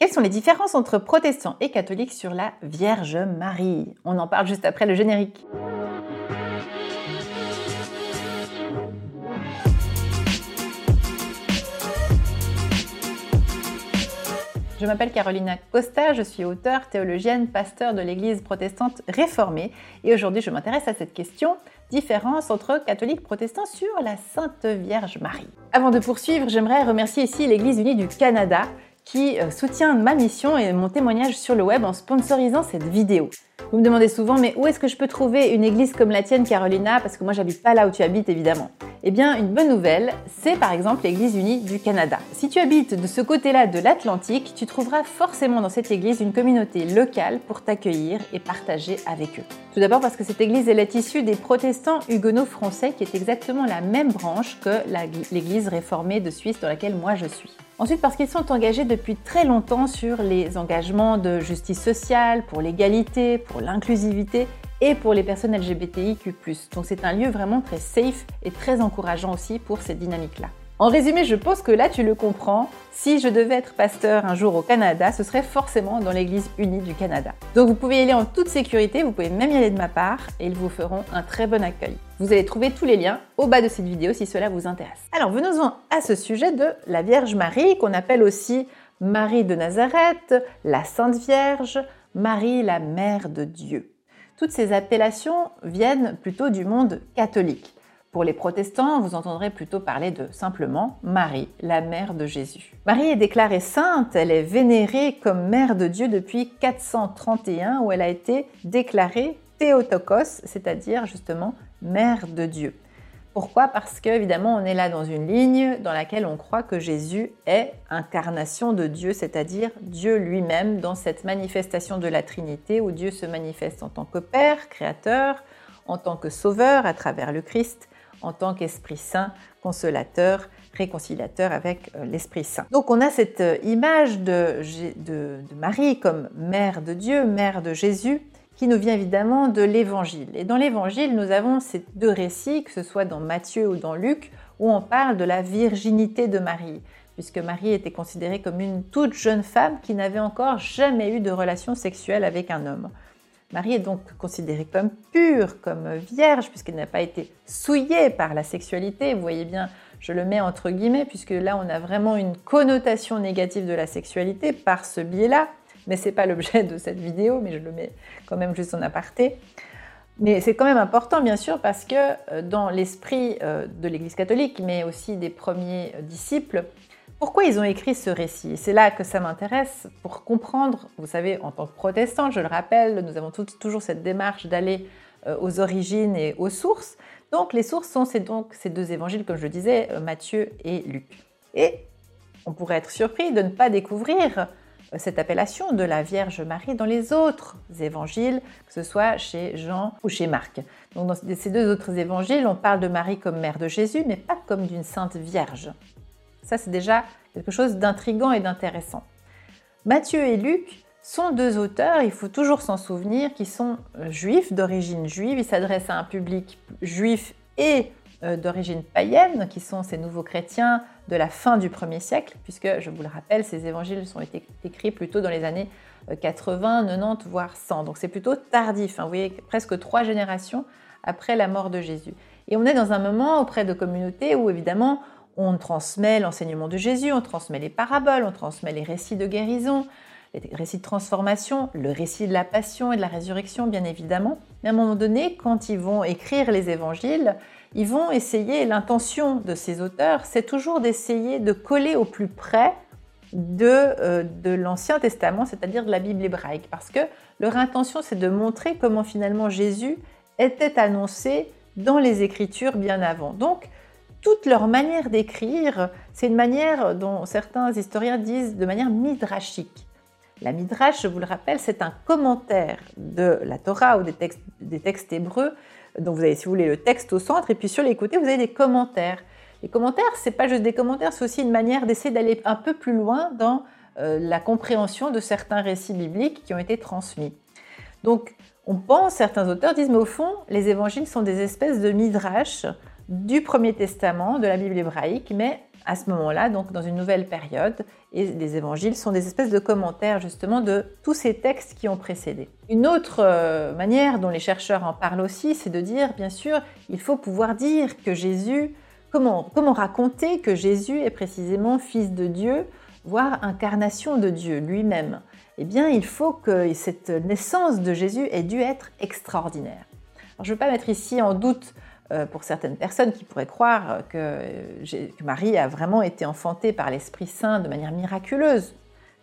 Quelles sont les différences entre protestants et catholiques sur la Vierge Marie? On en parle juste après le générique. Je m'appelle Carolina Costa, je suis auteure, théologienne, pasteur de l'Église protestante réformée et aujourd'hui je m'intéresse à cette question, différence entre catholiques protestants sur la Sainte Vierge Marie. Avant de poursuivre, j'aimerais remercier ici l'Église unie du Canada qui euh, soutient ma mission et mon témoignage sur le web en sponsorisant cette vidéo. Vous me demandez souvent, mais où est-ce que je peux trouver une église comme la tienne, Carolina? Parce que moi, j'habite pas là où tu habites, évidemment. Eh bien, une bonne nouvelle, c'est par exemple l'Église unie du Canada. Si tu habites de ce côté-là de l'Atlantique, tu trouveras forcément dans cette église une communauté locale pour t'accueillir et partager avec eux. Tout d'abord parce que cette église elle est issue des protestants huguenots français, qui est exactement la même branche que l'église réformée de Suisse dans laquelle moi je suis. Ensuite parce qu'ils sont engagés depuis très longtemps sur les engagements de justice sociale, pour l'égalité, pour l'inclusivité et pour les personnes LGBTIQ. Donc c'est un lieu vraiment très safe et très encourageant aussi pour cette dynamique-là. En résumé, je pense que là tu le comprends. Si je devais être pasteur un jour au Canada, ce serait forcément dans l'Église unie du Canada. Donc vous pouvez y aller en toute sécurité, vous pouvez même y aller de ma part et ils vous feront un très bon accueil. Vous allez trouver tous les liens au bas de cette vidéo si cela vous intéresse. Alors venons-en à ce sujet de la Vierge Marie qu'on appelle aussi Marie de Nazareth, la Sainte Vierge, Marie la Mère de Dieu. Toutes ces appellations viennent plutôt du monde catholique. Pour les protestants, vous entendrez plutôt parler de simplement Marie, la mère de Jésus. Marie est déclarée sainte, elle est vénérée comme mère de Dieu depuis 431 où elle a été déclarée Théotokos, c'est-à-dire justement mère de Dieu. Pourquoi? Parce qu'évidemment, on est là dans une ligne dans laquelle on croit que Jésus est incarnation de Dieu, c'est-à-dire Dieu lui-même dans cette manifestation de la Trinité où Dieu se manifeste en tant que Père, Créateur, en tant que Sauveur à travers le Christ, en tant qu'Esprit Saint, consolateur, réconciliateur avec euh, l'Esprit Saint. Donc on a cette euh, image de, de Marie comme mère de Dieu, mère de Jésus, qui nous vient évidemment de l'Évangile. Et dans l'Évangile, nous avons ces deux récits, que ce soit dans Matthieu ou dans Luc, où on parle de la virginité de Marie, puisque Marie était considérée comme une toute jeune femme qui n'avait encore jamais eu de relation sexuelle avec un homme. Marie est donc considérée comme pure, comme vierge, puisqu'elle n'a pas été souillée par la sexualité. Vous voyez bien, je le mets entre guillemets, puisque là, on a vraiment une connotation négative de la sexualité par ce biais-là mais ce n'est pas l'objet de cette vidéo, mais je le mets quand même juste en aparté. Mais c'est quand même important, bien sûr, parce que euh, dans l'esprit euh, de l'Église catholique, mais aussi des premiers euh, disciples, pourquoi ils ont écrit ce récit? C'est là que ça m'intéresse pour comprendre, vous savez, en tant que protestant, je le rappelle, nous avons toujours cette démarche d'aller aux origines et aux sources. Donc les sources sont ces, deux évangiles, comme je le disais, Matthieu et Luc. Et on pourrait être surpris de ne pas découvrir cette appellation de la Vierge Marie dans les autres évangiles, que ce soit chez Jean ou chez Marc. Donc dans ces deux autres évangiles, on parle de Marie comme mère de Jésus, mais pas comme d'une sainte Vierge. Ça, c'est déjà quelque chose d'intrigant et d'intéressant. Matthieu et Luc sont deux auteurs, il faut toujours s'en souvenir, qui sont euh, juifs, d'origine juive. Ils s'adressent à un public juif et euh, d'origine païenne, qui sont ces nouveaux chrétiens de la fin du 1er siècle, puisque, je vous le rappelle, ces évangiles ont été écrits plutôt dans les années 80, euh, 90, voire 100. Donc c'est plutôt tardif, hein. vous voyez, presque trois générations après la mort de Jésus. Et on est dans un moment auprès de communautés où, évidemment, on transmet l'enseignement de Jésus, on transmet les paraboles, on transmet les récits de guérison, les récits de transformation, le récit de la passion et de la résurrection, bien évidemment. Mais à un moment donné, quand ils vont écrire les évangiles, ils vont essayer, l'intention de ces auteurs, c'est toujours d'essayer de coller au plus près de, euh, de l'Ancien Testament, c'est-à-dire de la Bible hébraïque, parce que leur intention, c'est de montrer comment finalement Jésus était annoncé dans les Écritures bien avant. Donc, toute leur manière d'écrire, c'est une manière dont certains historiens disent de manière midrashique. La midrash, je vous le rappelle, c'est un commentaire de la Torah ou des textes, des textes hébreux donc vous avez, si vous voulez, le texte au centre, et puis sur les côtés, vous avez des commentaires. Les commentaires, c'est pas juste des commentaires, c'est aussi une manière d'essayer d'aller un peu plus loin dans euh, la compréhension de certains récits bibliques qui ont été transmis. Donc, on pense, certains auteurs disent, mais au fond, les évangiles sont des espèces de midrash du Premier Testament, de la Bible hébraïque, mais à ce moment-là, donc dans une nouvelle période, et les évangiles sont des espèces de commentaires justement de tous ces textes qui ont précédé. Une autre euh, manière dont les chercheurs en parlent aussi, c'est de dire, bien sûr, il faut pouvoir dire que Jésus, comment, comment raconter que Jésus est précisément fils de Dieu, voire incarnation de Dieu lui-même? Eh bien, il faut que cette naissance de Jésus ait dû être extraordinaire. Je ne veux pas mettre ici en doute pour certaines personnes qui pourraient croire que, Marie a vraiment été enfantée par l'Esprit Saint de manière miraculeuse.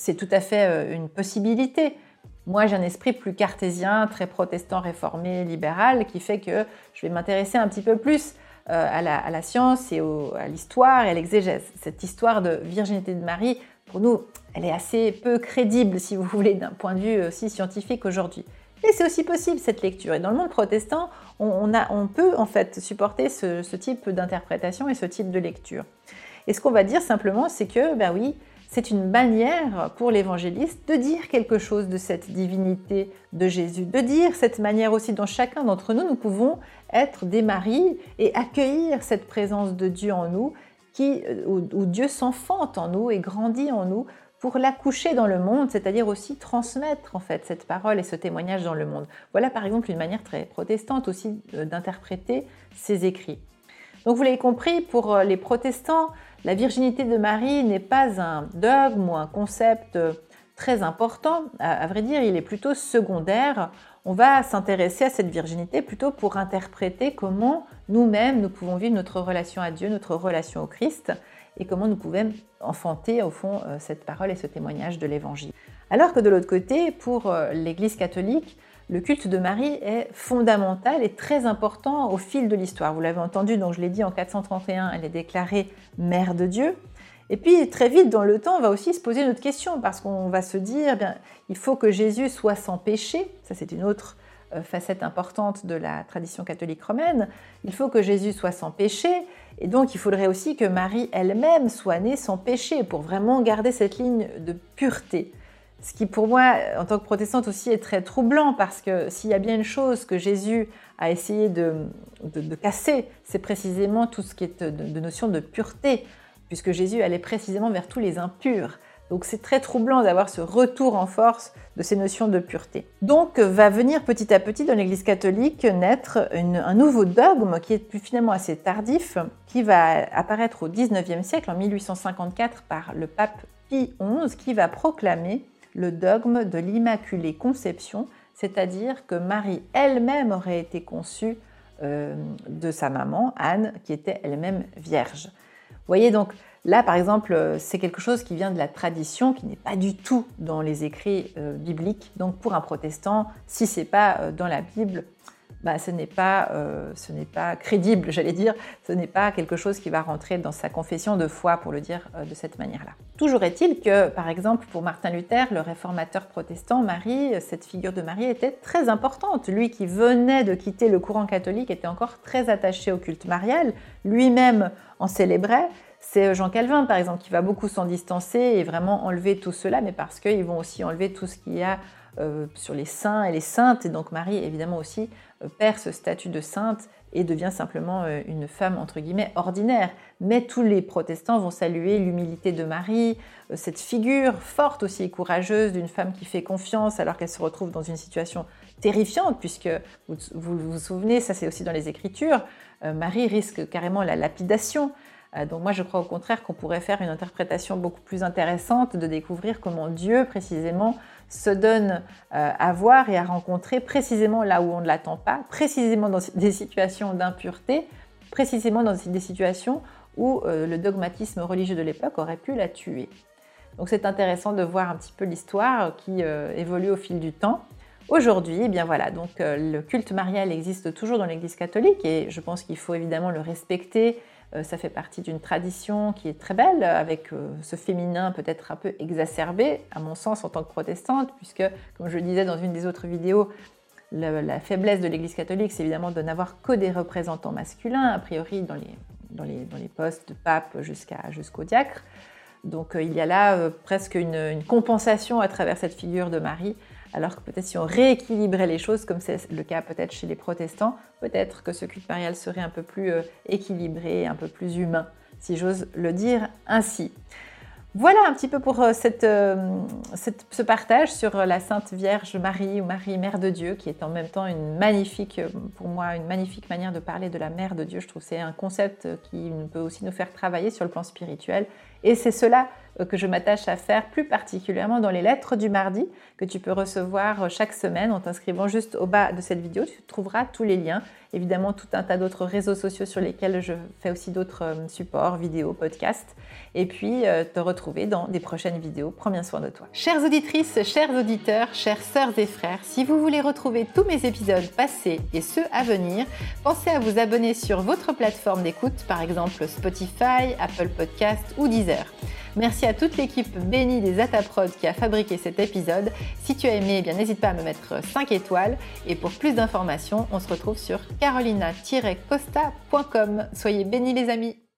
C'est tout à fait euh, une possibilité. Moi, j'ai un esprit plus cartésien, très protestant, réformé, libéral, qui fait que je vais m'intéresser un petit peu plus euh, à, la, science et à l'histoire et à l'exégèse. Cette histoire de virginité de Marie, pour nous, elle est assez peu crédible, si vous voulez, d'un point de vue aussi scientifique aujourd'hui. Et c'est aussi possible cette lecture. Et dans le monde protestant, on, peut en fait supporter ce, type d'interprétation et ce type de lecture. Et ce qu'on va dire simplement, c'est que, ben oui, c'est une manière pour l'évangéliste de dire quelque chose de cette divinité de Jésus, de dire cette manière aussi dont chacun d'entre nous, nous pouvons être des maris et accueillir cette présence de Dieu en nous, qui, où Dieu s'enfante en nous et grandit en nous pour l'accoucher dans le monde, c'est-à-dire aussi transmettre en fait cette parole et ce témoignage dans le monde. Voilà par exemple une manière très protestante aussi euh, d'interpréter ces écrits. Donc vous l'avez compris, pour euh, les protestants, la virginité de Marie n'est pas un dogme ou un concept euh, très important. À, vrai dire, il est plutôt secondaire. On va s'intéresser à cette virginité plutôt pour interpréter comment nous-mêmes nous pouvons vivre notre relation à Dieu, notre relation au Christ et comment nous pouvons enfanter au fond euh, cette parole et ce témoignage de l'Évangile. Alors que de l'autre côté, pour euh, l'Église catholique, le culte de Marie est fondamental et très important au fil de l'histoire. Vous l'avez entendu, donc je l'ai dit en 431, elle est déclarée mère de Dieu. Et puis très vite dans le temps, on va aussi se poser une autre question parce qu'on va se dire, eh bien, il faut que Jésus soit sans péché. Ça, c'est une autre euh, facette importante de la tradition catholique romaine. Il faut que Jésus soit sans péché. Et donc, il faudrait aussi que Marie elle-même soit née sans péché pour vraiment garder cette ligne de pureté. Ce qui, pour moi, en tant que protestante aussi, est très troublant parce que s'il y a bien une chose que Jésus a essayé de, casser, c'est précisément tout ce qui est de, de notion de pureté, puisque Jésus allait précisément vers tous les impurs. Donc c'est très troublant d'avoir ce retour en force de ces notions de pureté. Donc va venir petit à petit dans l'Église catholique naître un nouveau dogme qui est finalement assez tardif, qui va apparaître au XIXe siècle, en 1854, par le pape Pie XI, qui va proclamer le dogme de l'Immaculée Conception, c'est-à-dire que Marie elle-même aurait été conçue euh, de sa maman, Anne, qui était elle-même vierge. Voyez donc, Là, par exemple, euh, c'est quelque chose qui vient de la tradition, qui n'est pas du tout dans les écrits euh, bibliques. Donc, pour un protestant, si c'est pas euh, dans la Bible, bah, ce n'est pas, pas crédible, j'allais dire. Ce n'est pas quelque chose qui va rentrer dans sa confession de foi, pour le dire de cette manière-là. Toujours est-il que, par exemple, pour Martin Luther, le réformateur protestant, Marie, cette figure de Marie était très importante. Lui qui venait de quitter le courant catholique était encore très attaché au culte marial. Lui-même en célébrait. C'est euh, Jean Calvin, par exemple, qui va beaucoup s'en distancer et vraiment enlever tout cela, mais parce qu'ils vont aussi enlever tout ce qu'il y a euh, sur les saints et les saintes. Et donc Marie, évidemment, aussi euh, perd ce statut de sainte et devient simplement une femme, entre guillemets, ordinaire. Mais tous les protestants vont saluer l'humilité de Marie, cette figure forte aussi et courageuse d'une femme qui fait confiance alors qu'elle se retrouve dans une situation terrifiante, puisque vous vous, vous souvenez, ça c'est aussi dans les Écritures, Marie risque carrément la lapidation. Euh, donc moi, je crois au contraire qu'on pourrait faire une interprétation beaucoup plus intéressante de découvrir comment Dieu, précisément, se donne euh, à voir et à rencontrer précisément là où on ne l'attend pas, précisément dans des situations d'impureté, précisément dans des situations où euh, le dogmatisme religieux de l'époque aurait pu la tuer. Donc c'est intéressant de voir un petit peu l'histoire qui évolue au fil du temps. Aujourd'hui, eh bien voilà, donc le culte marial existe toujours dans l'Église catholique et je pense qu'il faut évidemment le respecter ça fait partie d'une tradition qui est très belle, avec euh, ce féminin peut-être un peu exacerbé, à mon sens, en tant que protestante, puisque, comme je le disais dans une des autres vidéos, la, faiblesse de l'Église catholique, c'est évidemment de n'avoir que des représentants masculins, a priori dans les, dans les, dans les postes de pape jusqu'au diacre. Donc euh, il y a là presque une, compensation à travers cette figure de Marie alors que peut-être si on rééquilibrait les choses, comme c'est le cas peut-être chez les protestants, peut-être que ce culte marial serait un peu plus euh, équilibré, un peu plus humain si j'ose le dire ainsi. Voilà un petit peu pour euh, euh, ce partage sur la Sainte Vierge Marie ou Marie Mère de Dieu, qui est en même temps une magnifique, pour moi, une magnifique manière de parler de la Mère de Dieu. Je trouve que c'est un concept qui peut aussi nous faire travailler sur le plan spirituel. Et c'est cela que je m'attache à faire plus particulièrement dans les lettres du mardi que tu peux recevoir chaque semaine en t'inscrivant juste au bas de cette vidéo. Tu trouveras tous les liens, évidemment tout un tas d'autres réseaux sociaux sur lesquels je fais aussi d'autres supports, vidéos, podcasts, et puis te retrouver dans des prochaines vidéos. Prends bien soin de toi. Chères auditrices, chers auditeurs, chères sœurs et frères, si vous voulez retrouver tous mes épisodes passés et ceux à venir, pensez à vous abonner sur votre plateforme d'écoute, par exemple Spotify, Apple Podcast ou Deezer. Merci à toute l'équipe bénie des Ataprod qui a fabriqué cet épisode. Si tu as aimé, eh bien n'hésite pas à me mettre 5 étoiles. Et pour plus d'informations, on se retrouve sur carolina-costa.com. Soyez bénis les amis